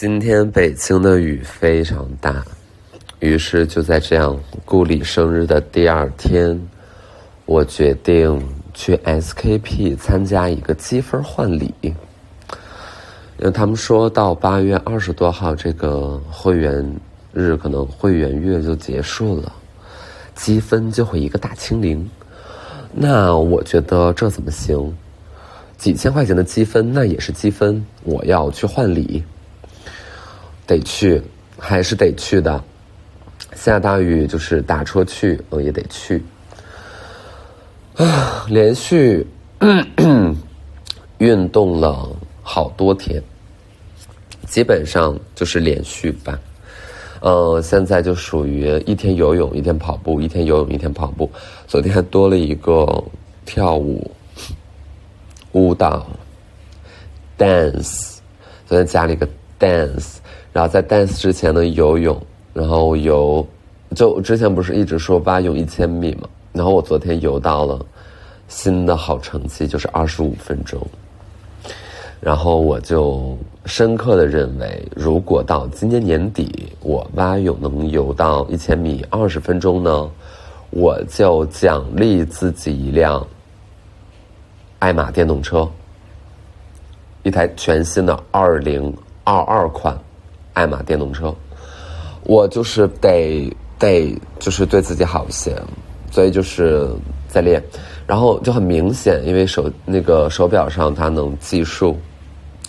今天北京的雨非常大，于是就在这样顾里生日的第二天，我决定去 SKP 参加一个积分换礼。因为他们说到八月二十多号这个会员日，可能会员月就结束了，积分就会一个大清零。那我觉得这怎么行？几千块钱的积分那也是积分，我要去换礼。得去，还是得去的。下大雨就是打车去，我也得去。啊，连续 运动了好多天，基本上就是连续吧。嗯，现在就属于一天游泳，一天跑步，一天游泳，一天跑步。昨天还多了一个跳舞、舞蹈、dance，昨天加了一个 dance。然后在 dance 之前呢，游泳，然后游，就之前不是一直说蛙泳一千米嘛，然后我昨天游到了新的好成绩，就是二十五分钟。然后我就深刻的认为，如果到今年年底我蛙泳能游到一千米二十分钟呢，我就奖励自己一辆爱玛电动车，一台全新的二零二二款。爱玛电动车，我就是得得就是对自己好一些，所以就是在练，然后就很明显，因为手那个手表上它能计数，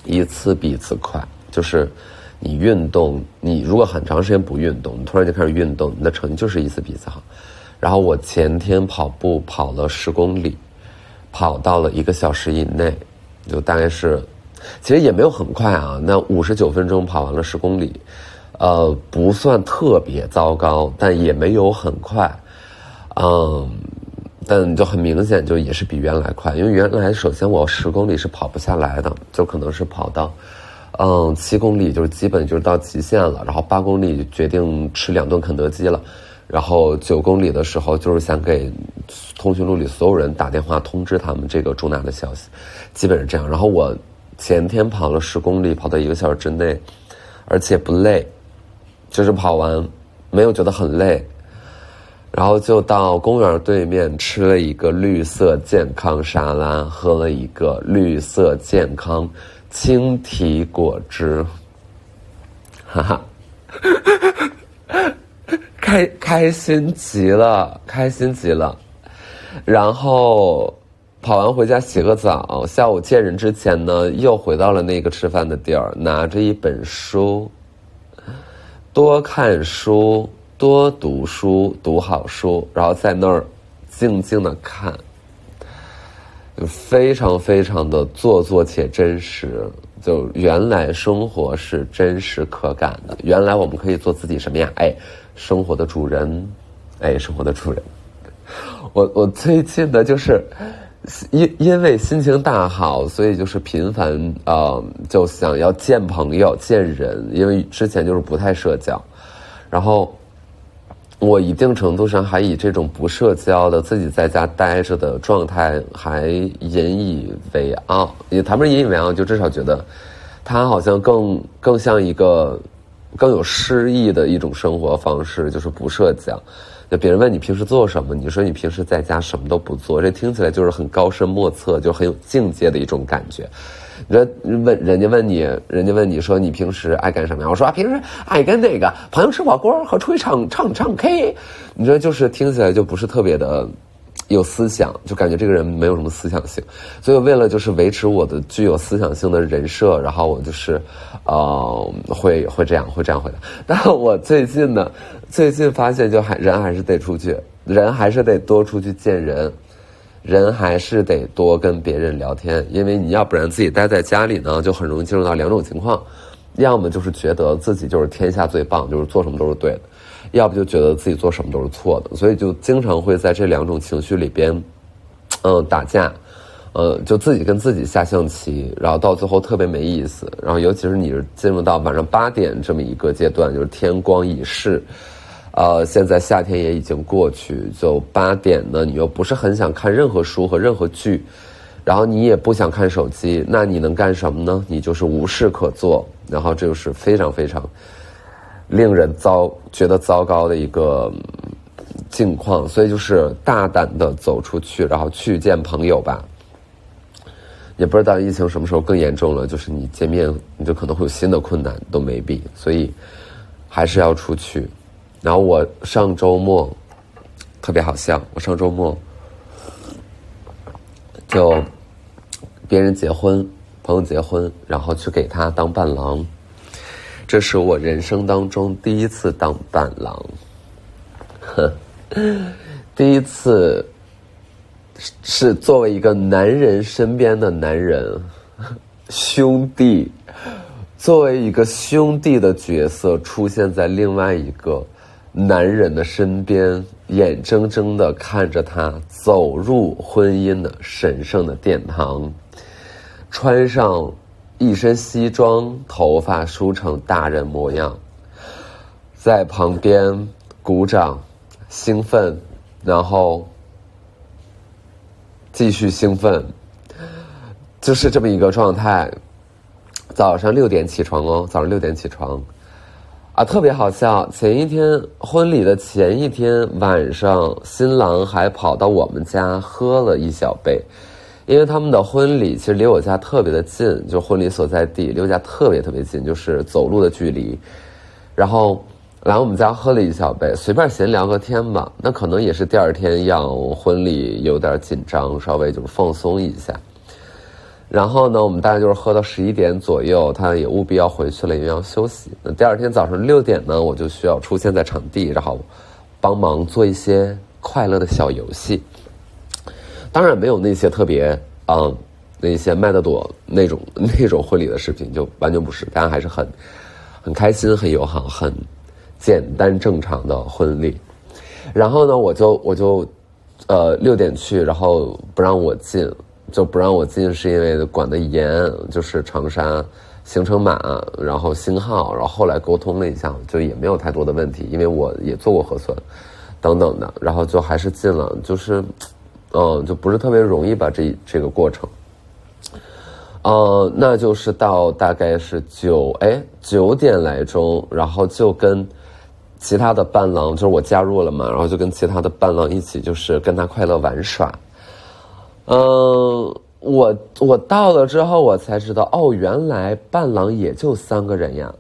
一次比一次快，就是你运动，你如果很长时间不运动，你突然就开始运动，你的成绩就是一次比一次好。然后我前天跑步跑了十公里，跑到了一个小时以内，就大概是。其实也没有很快啊，那五十九分钟跑完了十公里，呃，不算特别糟糕，但也没有很快，嗯，但就很明显，就也是比原来快，因为原来首先我十公里是跑不下来的，就可能是跑到，嗯，七公里就是基本就是到极限了，然后八公里决定吃两顿肯德基了，然后九公里的时候就是想给通讯录里所有人打电话通知他们这个重大的消息，基本是这样，然后我。前天跑了十公里，跑到一个小时之内，而且不累，就是跑完没有觉得很累，然后就到公园对面吃了一个绿色健康沙拉，喝了一个绿色健康青提果汁，哈哈，开开心极了，开心极了，然后。跑完回家洗个澡，下午见人之前呢，又回到了那个吃饭的地儿，拿着一本书，多看书，多读书，读好书，然后在那儿静静的看，非常非常的做作且真实。就原来生活是真实可感的，原来我们可以做自己什么呀？哎，生活的主人，哎，生活的主人。我我最近的就是。因因为心情大好，所以就是频繁呃，就想要见朋友、见人。因为之前就是不太社交，然后我一定程度上还以这种不社交的、自己在家待着的状态还引以为傲。也谈不上引以为傲，就至少觉得他好像更更像一个更有诗意的一种生活方式，就是不社交。那别人问你平时做什么，你说你平时在家什么都不做，这听起来就是很高深莫测，就很有境界的一种感觉。你说问人家问你，人家问你说你平时爱干什么呀？我说啊，平时爱跟那个朋友吃火锅和出去唱唱唱 K。你说就是听起来就不是特别的。有思想，就感觉这个人没有什么思想性，所以为了就是维持我的具有思想性的人设，然后我就是，呃，会会这样会这样回答。但我最近呢，最近发现就还人还是得出去，人还是得多出去见人，人还是得多跟别人聊天，因为你要不然自己待在家里呢，就很容易进入到两种情况，要么就是觉得自己就是天下最棒，就是做什么都是对的。要不就觉得自己做什么都是错的，所以就经常会在这两种情绪里边，嗯，打架，呃，就自己跟自己下象棋，然后到最后特别没意思。然后尤其是你是进入到晚上八点这么一个阶段，就是天光已逝，呃，现在夏天也已经过去，就八点呢，你又不是很想看任何书和任何剧。然后你也不想看手机，那你能干什么呢？你就是无事可做，然后这就是非常非常令人糟觉得糟糕的一个境况，所以就是大胆的走出去，然后去见朋友吧。也不知道疫情什么时候更严重了，就是你见面你就可能会有新的困难，都没必，所以还是要出去。然后我上周末特别好笑，我上周末就别人结婚，朋友结婚，然后去给他当伴郎，这是我人生当中第一次当伴郎，呵，第一次。是作为一个男人身边的男人，兄弟，作为一个兄弟的角色出现在另外一个男人的身边，眼睁睁的看着他走入婚姻的神圣的殿堂，穿上一身西装，头发梳成大人模样，在旁边鼓掌，兴奋，然后。继续兴奋，就是这么一个状态。早上六点起床哦，早上六点起床，啊，特别好笑。前一天婚礼的前一天晚上，新郎还跑到我们家喝了一小杯，因为他们的婚礼其实离我家特别的近，就婚礼所在地离我家特别特别近，就是走路的距离，然后。来我们家喝了一小杯，随便闲聊个天吧。那可能也是第二天要婚礼，有点紧张，稍微就是放松一下。然后呢，我们大概就是喝到十一点左右，他也务必要回去了，因为要休息。那第二天早上六点呢，我就需要出现在场地，然后帮忙做一些快乐的小游戏。当然没有那些特别嗯那些麦德多那种那种婚礼的视频，就完全不是，大家还是很很开心、很友好、很。简单正常的婚礼，然后呢，我就我就，呃，六点去，然后不让我进，就不让我进，是因为管的严，就是长沙行程满，然后星号，然后后来沟通了一下，就也没有太多的问题，因为我也做过核酸，等等的，然后就还是进了，就是，嗯，就不是特别容易吧，这这个过程。呃，那就是到大概是九哎九点来钟，然后就跟。其他的伴郎就是我加入了嘛，然后就跟其他的伴郎一起，就是跟他快乐玩耍。嗯，我我到了之后，我才知道哦，原来伴郎也就三个人呀。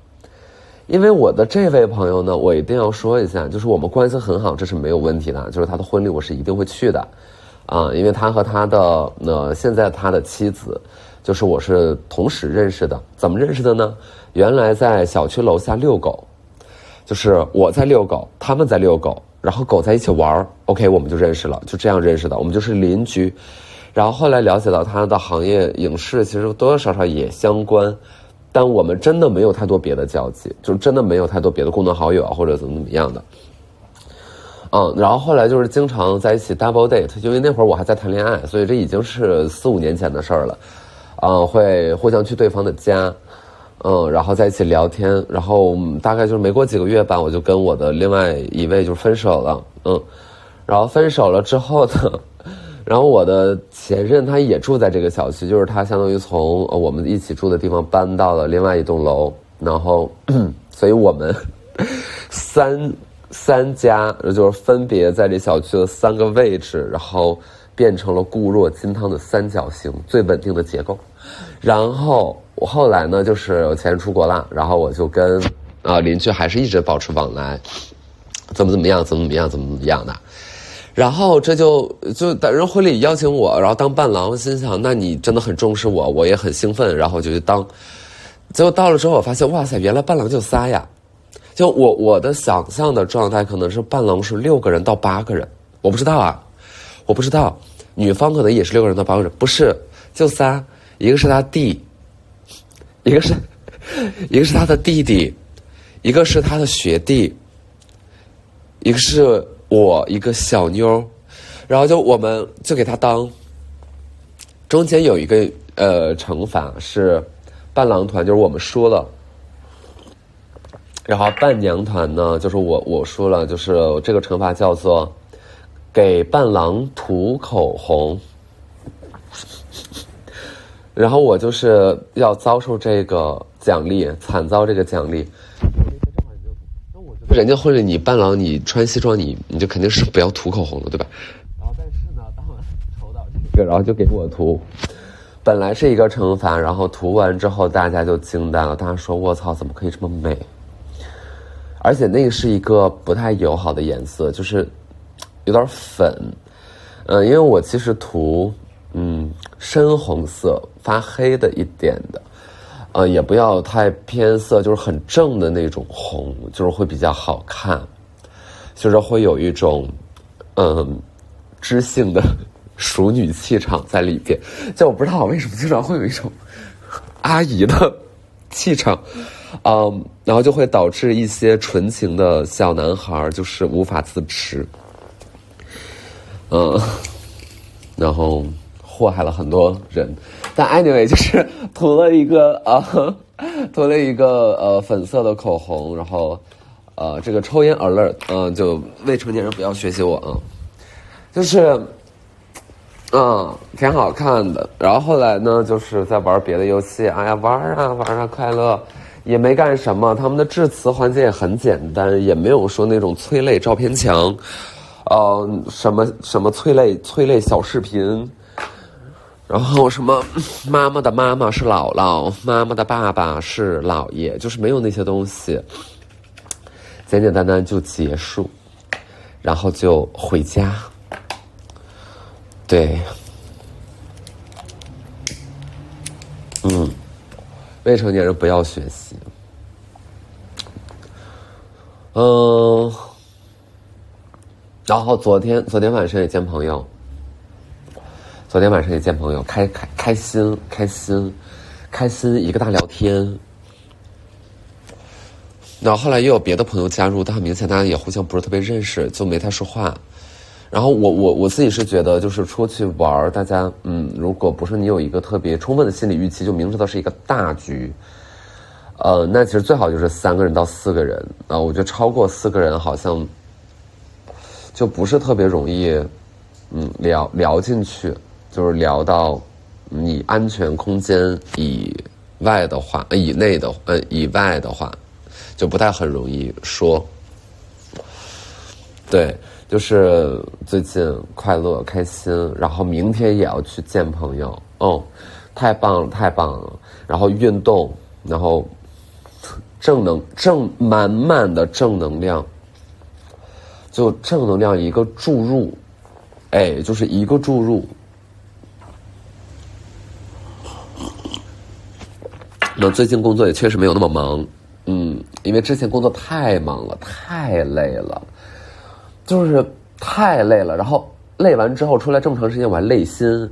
因为我的这位朋友呢，我一定要说一下，就是我们关系很好，这是没有问题的。就是他的婚礼，我是一定会去的啊，因为他和他的呃现在他的妻子，就是我是同时认识的。怎么认识的呢？原来在小区楼下遛狗。就是我在遛狗，他们在遛狗，然后狗在一起玩儿，OK，我们就认识了，就这样认识的。我们就是邻居，然后后来了解到他的行业影视，其实多多少少也相关，但我们真的没有太多别的交集，就真的没有太多别的共同好友啊，或者怎么怎么样的。嗯，然后后来就是经常在一起 double date，因为那会儿我还在谈恋爱，所以这已经是四五年前的事儿了。嗯，会互相去对方的家。嗯，然后在一起聊天，然后大概就是没过几个月吧，我就跟我的另外一位就分手了。嗯，然后分手了之后呢，然后我的前任他也住在这个小区，就是他相当于从我们一起住的地方搬到了另外一栋楼，然后，所以我们 三三家就是分别在这小区的三个位置，然后变成了固若金汤的三角形最稳定的结构，然后。我后来呢，就是我前任出国了，然后我就跟啊邻居还是一直保持往来，怎么怎么样，怎么怎么样，怎么怎么样的。然后这就就等人婚礼邀请我，然后当伴郎，心想那你真的很重视我，我也很兴奋，然后就去当。结果到了之后，我发现哇塞，原来伴郎就仨呀！就我我的想象的状态可能是伴郎是六个人到八个人，我不知道啊，我不知道，女方可能也是六个人到八个人，不是就仨，一个是他弟。一个是，一个是他的弟弟，一个是他的学弟，一个是我一个小妞然后就我们就给他当。中间有一个呃惩罚是伴郎团，就是我们输了，然后伴娘团呢，就是我我输了，就是这个惩罚叫做给伴郎涂口红。然后我就是要遭受这个奖励，惨遭这个奖励。人家婚礼你伴郎你穿西装你你就肯定是不要涂口红的对吧？然后但是呢，当我抽到这个，然后就给我涂。本来是一个惩罚，然后涂完之后大家就惊呆了，大家说：“卧槽，怎么可以这么美？”而且那个是一个不太友好的颜色，就是有点粉。嗯，因为我其实涂嗯深红色发黑的一点的，呃，也不要太偏色，就是很正的那种红，就是会比较好看，就是会有一种嗯知性的。熟女气场在里边，就我不知道我为什么经常会有一种阿姨的气场，嗯然后就会导致一些纯情的小男孩就是无法自持，嗯，然后祸害了很多人。但 anyway 就是涂了一个啊，涂了一个呃粉色的口红，然后呃这个抽烟 alert，嗯，就未成年人不要学习我啊，就是。嗯，挺好看的。然后后来呢，就是在玩别的游戏。哎呀，玩啊玩啊，快乐，也没干什么。他们的致辞环节也很简单，也没有说那种催泪照片墙，呃，什么什么催泪催泪小视频，然后什么妈妈的妈妈是姥姥，妈妈的爸爸是姥爷，就是没有那些东西，简简单单就结束，然后就回家。对，嗯，未成年人不要学习。嗯，然后昨天昨天晚上也见朋友，昨天晚上也见朋友，开开开心开心开心一个大聊天。然后后来又有别的朋友加入，但很明显大家也互相不是特别认识，就没太说话。然后我我我自己是觉得，就是出去玩儿，大家嗯，如果不是你有一个特别充分的心理预期，就明知道是一个大局，呃，那其实最好就是三个人到四个人啊。我觉得超过四个人好像就不是特别容易，嗯，聊聊进去，就是聊到你安全空间以外的话，以内的呃以外的话，就不太很容易说，对。就是最近快乐开心，然后明天也要去见朋友，哦，太棒了，太棒了！然后运动，然后正能正满满的正能量，就正能量一个注入，哎，就是一个注入。那最近工作也确实没有那么忙，嗯，因为之前工作太忙了，太累了。就是太累了，然后累完之后出来这么长时间，我还累心。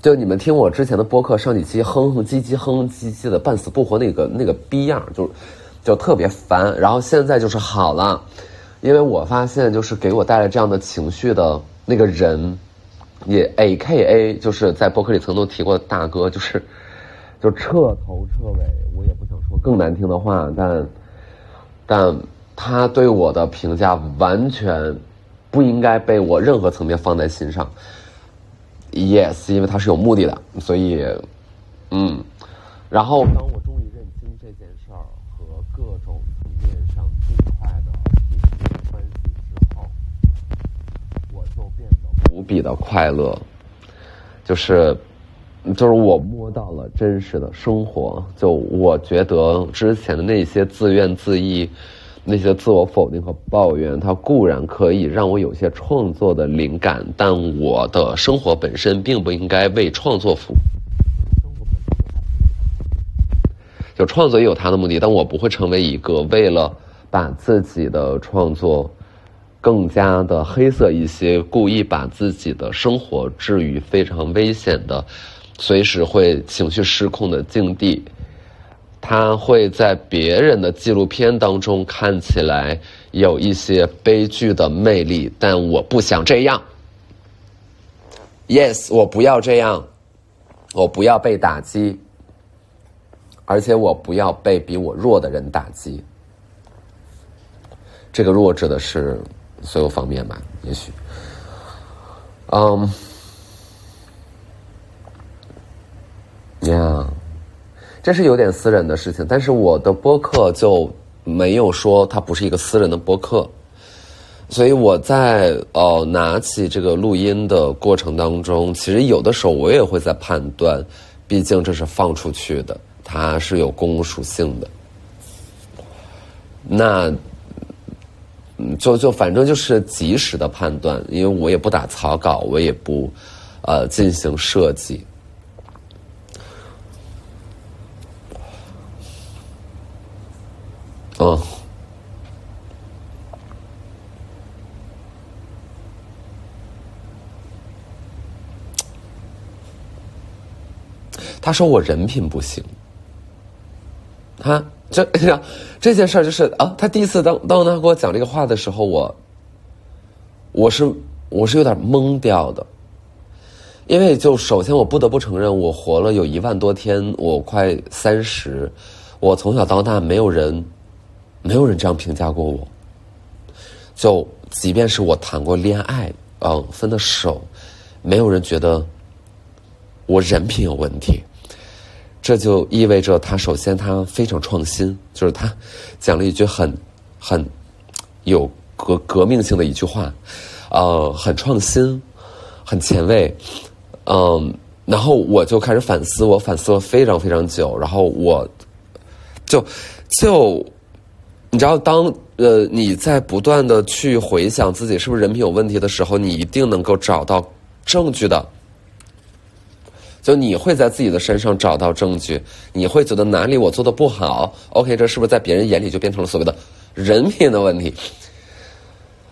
就你们听我之前的播客上几期哼哼唧唧哼哼唧唧的半死不活那个那个逼样，就就特别烦。然后现在就是好了，因为我发现就是给我带来这样的情绪的那个人，也 A K A 就是在播客里曾经提过的大哥，就是就彻头彻尾，我也不想说更难听的话，但但他对我的评价完全。不应该被我任何层面放在心上。Yes，因为他是有目的的，所以，嗯，然后当我终于认清这件事儿和各种层面上尽快的解决关系之后，我就变得无比的快乐。就是，就是我摸到了真实的生活。就我觉得之前的那些自怨自艾。那些自我否定和抱怨，它固然可以让我有些创作的灵感，但我的生活本身并不应该为创作服务。就创作也有它的目的，但我不会成为一个为了把自己的创作更加的黑色一些，故意把自己的生活置于非常危险的、随时会情绪失控的境地。他会在别人的纪录片当中看起来有一些悲剧的魅力，但我不想这样。Yes，我不要这样，我不要被打击，而且我不要被比我弱的人打击。这个弱指的是所有方面吧？也许，嗯。呀，这是有点私人的事情，但是我的播客就没有说它不是一个私人的播客，所以我在呃拿起这个录音的过程当中，其实有的时候我也会在判断，毕竟这是放出去的，它是有公共属性的，那。就就反正就是及时的判断，因为我也不打草稿，我也不，呃，进行设计。嗯，他说我人品不行，他。这 这件事儿就是啊，他第一次当当他给我讲这个话的时候，我我是我是有点懵掉的，因为就首先我不得不承认，我活了有一万多天，我快三十，我从小到大没有人没有人这样评价过我，就即便是我谈过恋爱，嗯，分的手，没有人觉得我人品有问题。这就意味着他首先他非常创新，就是他讲了一句很很有革革命性的一句话，呃，很创新，很前卫，嗯，然后我就开始反思，我反思了非常非常久，然后我就就你知道，当呃你在不断的去回想自己是不是人品有问题的时候，你一定能够找到证据的。就你会在自己的身上找到证据，你会觉得哪里我做的不好？OK，这是不是在别人眼里就变成了所谓的人品的问题？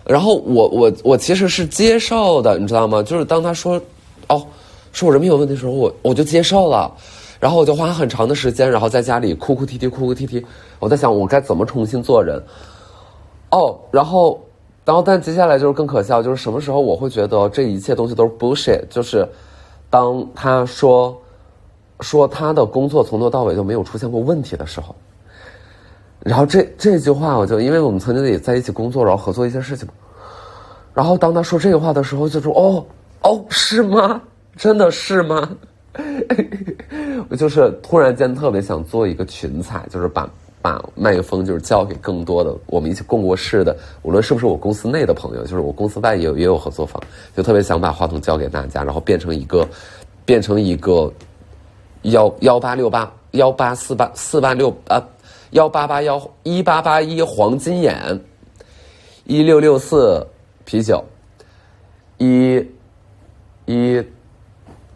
然后我我我其实是接受的，你知道吗？就是当他说哦，说我人品有问题的时候，我我就接受了，然后我就花很长的时间，然后在家里哭哭啼啼，哭哭啼啼。我在想我该怎么重新做人。哦，然后然后但接下来就是更可笑，就是什么时候我会觉得这一切东西都是 bullshit，就是。当他说说他的工作从头到尾就没有出现过问题的时候，然后这这句话我就因为我们曾经也在一起工作，然后合作一些事情，然后当他说这个话的时候，就说哦哦是吗？真的是吗？我 就是突然间特别想做一个群采，就是把。把麦克风就是交给更多的我们一起共过事的，无论是不是我公司内的朋友，就是我公司外也有也有合作方，就特别想把话筒交给大家，然后变成一个，变成一个幺幺八六八幺八四八四八六啊幺八八幺一八八一黄金眼一六六四啤酒一一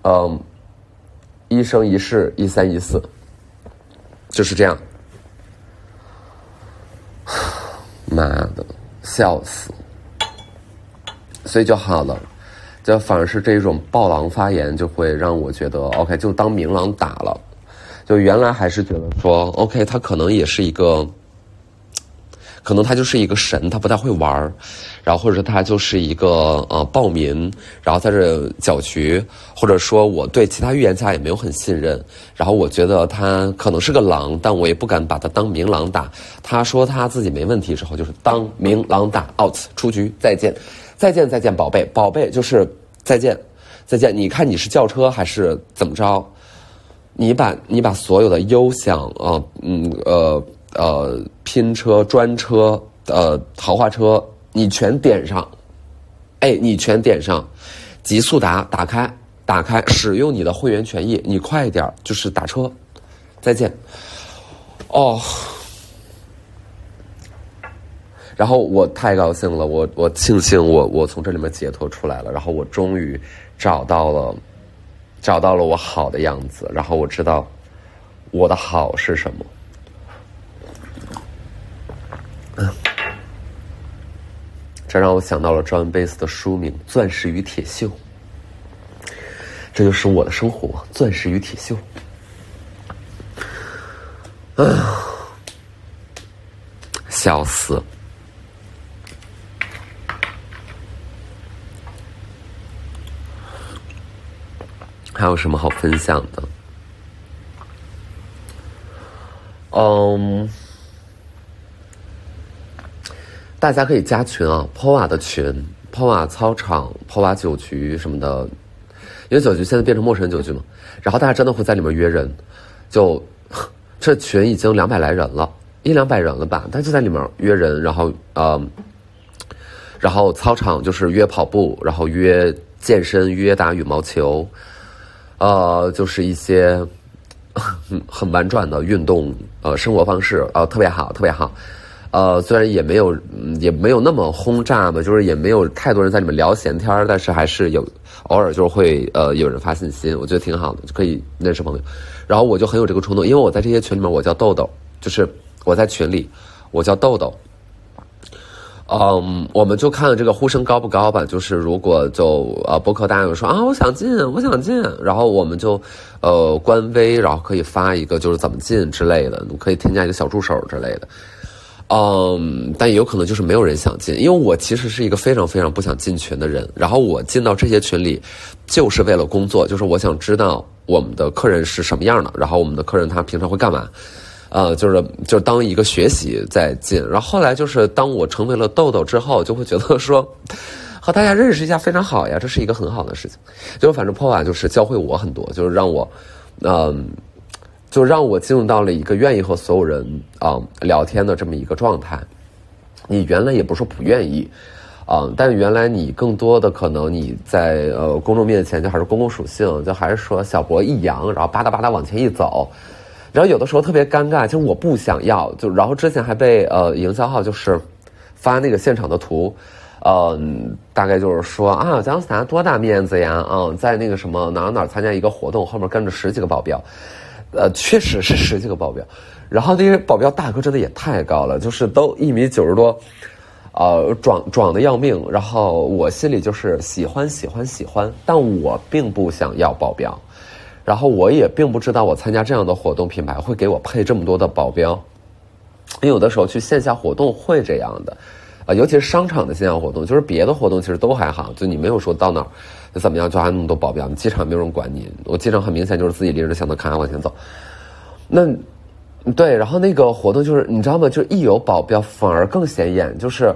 嗯一生一世一三一四就是这样。妈的，笑死！所以就好了，就反而是这种暴狼发言，就会让我觉得 OK，就当明狼打了。就原来还是觉得说 OK，他可能也是一个。可能他就是一个神，他不太会玩儿，然后或者说他就是一个呃暴民，然后在这搅局，或者说我对其他预言家也没有很信任，然后我觉得他可能是个狼，但我也不敢把他当明狼打。他说他自己没问题之后，就是当明狼打，out 出局，再见，再见，再见，宝贝，宝贝就是再见，再见。你看你是轿车还是怎么着？你把你把所有的优享啊，嗯呃。呃，拼车、专车、呃，豪华车，你全点上，哎，你全点上，极速达打开，打开，使用你的会员权益，你快点，就是打车，再见。哦，然后我太高兴了，我我庆幸我我从这里面解脱出来了，然后我终于找到了，找到了我好的样子，然后我知道我的好是什么。这让我想到了 John Bass 的书名《钻石与铁锈》，这就是我的生活，钻石与铁锈。啊，笑死！还有什么好分享的？嗯。大家可以加群啊，POA 的群，POA 操场、POA 酒局什么的，因为酒局现在变成陌生人酒局嘛，然后大家真的会在里面约人，就 这群已经两百来人了，一两百人了吧，他就在里面约人，然后呃，然后操场就是约跑步，然后约健身，约打羽毛球，呃，就是一些很 很婉转的运动呃生活方式呃，特别好，特别好。呃，虽然也没有，也没有那么轰炸嘛，就是也没有太多人在里面聊闲天但是还是有偶尔就是会呃有人发信息，我觉得挺好的，就可以认识朋友。然后我就很有这个冲动，因为我在这些群里面，我叫豆豆，就是我在群里，我叫豆豆。嗯，我们就看这个呼声高不高吧。就是如果就呃博客大家有说啊，我想进，我想进，然后我们就呃官微，然后可以发一个就是怎么进之类的，可以添加一个小助手之类的。嗯，但也有可能就是没有人想进，因为我其实是一个非常非常不想进群的人。然后我进到这些群里，就是为了工作，就是我想知道我们的客人是什么样的，然后我们的客人他平常会干嘛，呃，就是就当一个学习在进。然后后来就是当我成为了豆豆之后，就会觉得说和大家认识一下非常好呀，这是一个很好的事情。就反正破瓦就是教会我很多，就是让我嗯。就让我进入到了一个愿意和所有人啊聊天的这么一个状态。你原来也不是说不愿意，啊，但原来你更多的可能你在呃公众面前就还是公共属性，就还是说小博一扬，然后吧嗒吧嗒往前一走，然后有的时候特别尴尬，其实我不想要，就然后之前还被呃营销号就是发那个现场的图，嗯，大概就是说啊姜思达多大面子呀，嗯，在那个什么哪哪参加一个活动，后面跟着十几个保镖。呃，确实是十几个保镖，然后那些保镖大哥真的也太高了，就是都一米九十多，呃，壮壮的要命。然后我心里就是喜欢喜欢喜欢，但我并不想要保镖，然后我也并不知道我参加这样的活动，品牌会给我配这么多的保镖。因为有的时候去线下活动会这样的，啊，尤其是商场的线下活动，就是别的活动其实都还好，就你没有说到哪儿。怎么样？就还那么多保镖？机场没有人管你。我机场很明显就是自己拎着箱子咔往前走。那，对，然后那个活动就是你知道吗？就一有保镖反而更显眼。就是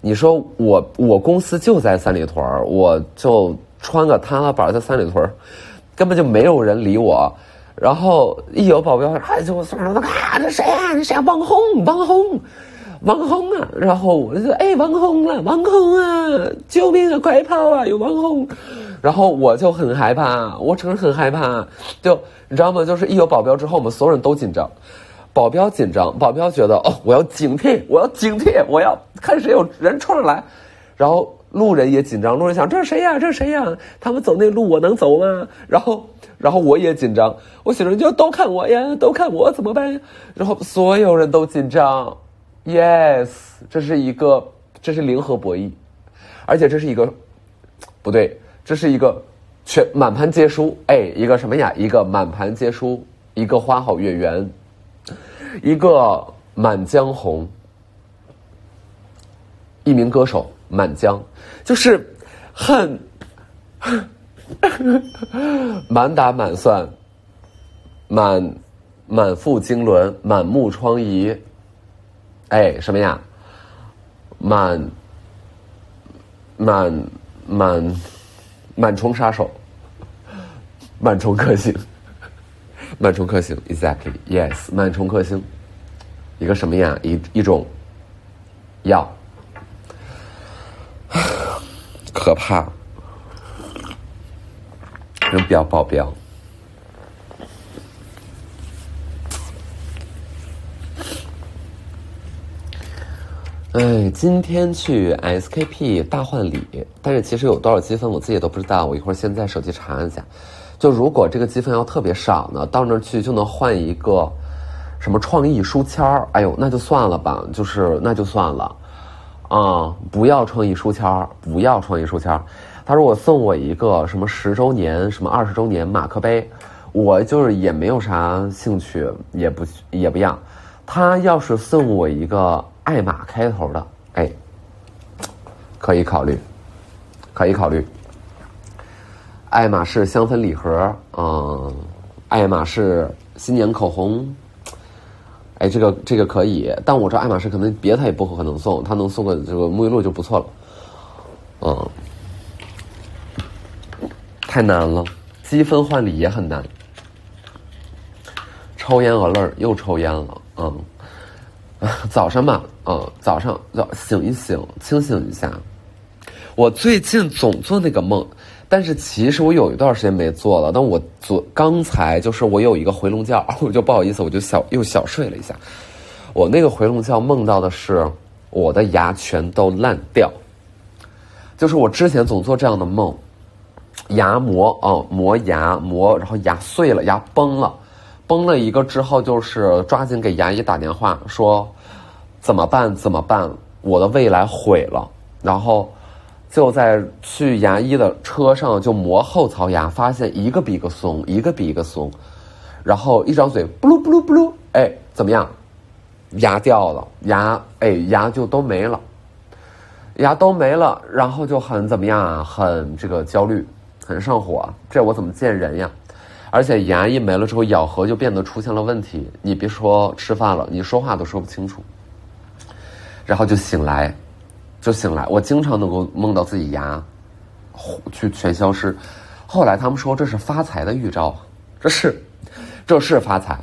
你说我我公司就在三里屯我就穿个踏拉板在三里屯根本就没有人理我。然后一有保镖，哎，就我送上啊，这谁啊？这谁啊？网红，网红。网红啊，然后我就说：“哎，网红了，网红啊，救命啊，快跑啊，有网红！”然后我就很害怕，我承认很害怕。就你知道吗？就是一有保镖之后，我们所有人都紧张，保镖紧张，保镖觉得哦，我要警惕，我要警惕，我要看谁有人冲上来。然后路人也紧张，路人想：这是谁呀？这是谁呀？他们走那路，我能走吗？然后，然后我也紧张，我心里就都看我呀，都看我怎么办？然后所有人都紧张。Yes，这是一个，这是零和博弈，而且这是一个，不对，这是一个全满盘皆输。哎，一个什么呀？一个满盘皆输，一个花好月圆，一个满江红，一名歌手满江，就是很 满打满算，满满腹经纶，满目疮痍。哎，什么呀？满满满螨虫杀手，螨虫克星，螨虫克星，exactly，yes，螨虫克星，一个什么呀？一一种药，可怕，人不要保镖。哎，今天去 SKP 大换礼，但是其实有多少积分我自己都不知道。我一会儿先在手机查一下。就如果这个积分要特别少呢，到那儿去就能换一个什么创意书签儿。哎呦，那就算了吧，就是那就算了啊！不要创意书签儿，不要创意书签儿。他如果送我一个什么十周年、什么二十周年马克杯，我就是也没有啥兴趣，也不也不要。他要是送我一个。爱马开头的，哎，可以考虑，可以考虑。爱马仕香氛礼盒，嗯，爱马仕新年口红，哎，这个这个可以，但我知道爱马仕可能别的他也不可能送，他能送个这个沐浴露就不错了，嗯。太难了，积分换礼也很难。抽烟鹅乐又抽烟了，嗯，早上嘛，嗯，早上要醒一醒，清醒一下。我最近总做那个梦，但是其实我有一段时间没做了。但我昨刚才就是我有一个回笼觉，我就不好意思，我就小又小睡了一下。我那个回笼觉梦到的是我的牙全都烂掉，就是我之前总做这样的梦，牙磨哦磨牙磨，然后牙碎了，牙崩了，崩了一个之后就是抓紧给牙医打电话说怎么办怎么办，我的未来毁了，然后。就在去牙医的车上，就磨后槽牙，发现一个比一个松，一个比一个松，然后一张嘴，布噜布噜布噜，哎，怎么样？牙掉了，牙哎，牙就都没了，牙都没了，然后就很怎么样啊？很这个焦虑，很上火，这我怎么见人呀？而且牙一没了之后，咬合就变得出现了问题，你别说吃饭了，你说话都说不清楚，然后就醒来。就醒来，我经常能够梦到自己牙，去全消失。后来他们说这是发财的预兆，这是，这是发财，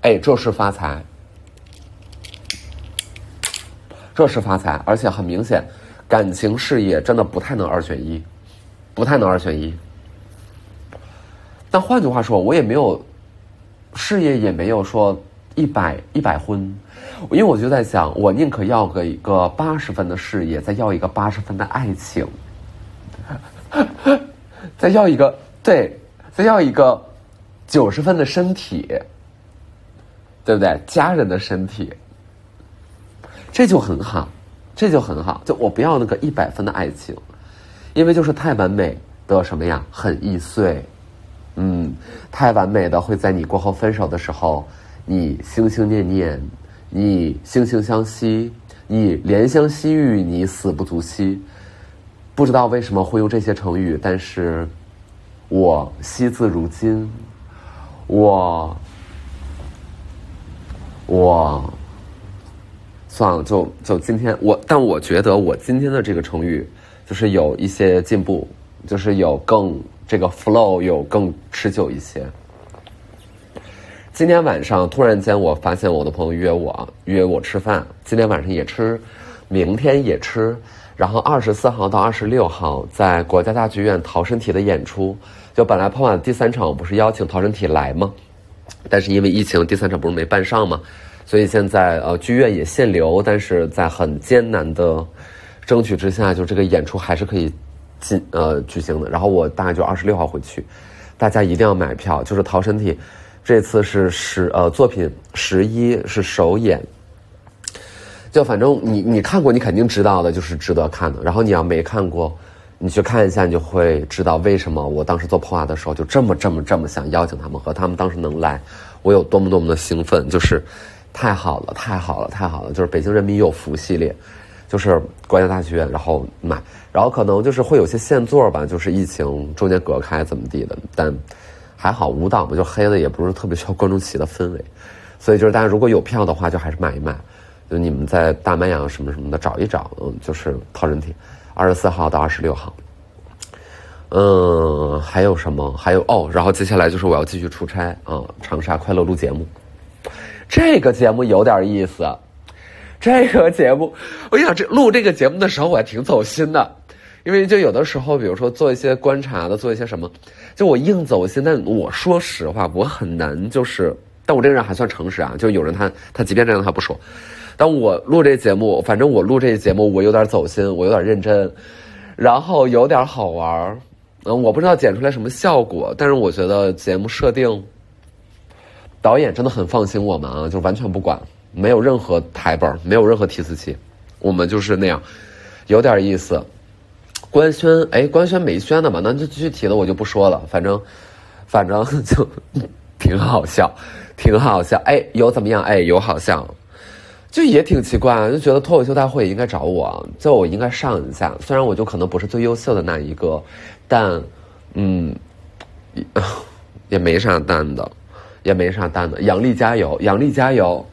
哎，这是发财，这是发财，而且很明显，感情事业真的不太能二选一，不太能二选一。但换句话说，我也没有，事业也没有说。一百一百婚，因为我就在想，我宁可要个一个八十分的事业，再要一个八十分的爱情，再要一个对，再要一个九十分的身体，对不对？家人的身体，这就很好，这就很好。就我不要那个一百分的爱情，因为就是太完美的什么呀，很易碎。嗯，太完美的会在你过后分手的时候。你心心念念，你惺惺相惜，你怜香惜玉，你死不足惜。不知道为什么会用这些成语，但是，我惜字如金。我，我，算了，就就今天我，但我觉得我今天的这个成语，就是有一些进步，就是有更这个 flow，有更持久一些。今天晚上突然间，我发现我的朋友约我约我吃饭，今天晚上也吃，明天也吃，然后二十四号到二十六号在国家大剧院逃生体的演出，就本来傍晚第三场不是邀请逃生体来吗？但是因为疫情，第三场不是没办上吗？所以现在呃剧院也限流，但是在很艰难的争取之下，就这个演出还是可以进呃举行的。然后我大概就二十六号回去，大家一定要买票，就是逃身体。这次是十呃作品十一是首演，就反正你你看过你肯定知道的，就是值得看的。然后你要没看过，你去看一下，你就会知道为什么我当时做破瓦的时候就这么这么这么想邀请他们和他们当时能来，我有多么多么的兴奋，就是太好了，太好了，太好了！就是北京人民有福系列，就是国家大剧院，然后买，然后可能就是会有些限座吧，就是疫情中间隔开怎么地的，但。还好舞蹈嘛，就黑的也不是特别需要观众席的氛围，所以就是大家如果有票的话，就还是买一买。就你们在大麦阳什么什么的找一找，嗯，就是套人体，二十四号到二十六号。嗯，还有什么？还有哦，然后接下来就是我要继续出差啊，长沙快乐录节目。这个节目有点意思，这个节目，我想这录这个节目的时候我还挺走心的。因为就有的时候，比如说做一些观察的，做一些什么，就我硬走心。但我说实话，我很难，就是，但我这个人还算诚实啊。就有人他他即便这样他不说，但我录这节目，反正我录这节目，我有点走心，我有点认真，然后有点好玩嗯，我不知道剪出来什么效果，但是我觉得节目设定，导演真的很放心我们啊，就完全不管，没有任何台本，没有任何提词器，我们就是那样，有点意思。官宣哎，官宣没宣的嘛？那就具体的我就不说了。反正，反正 就挺好笑，挺好笑。哎，有怎么样？哎，有好笑，就也挺奇怪，就觉得脱口秀大会应该找我，就我应该上一下。虽然我就可能不是最优秀的那一个，但嗯，也没啥蛋的，也没啥蛋的。杨丽加油，杨丽加油。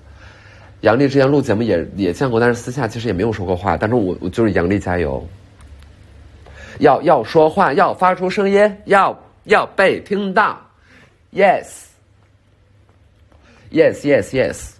杨丽之前录节目也也见过，但是私下其实也没有说过话。但是我我就是杨丽加油。要要说话，要发出声音，要要被听到。Yes，Yes，Yes，Yes。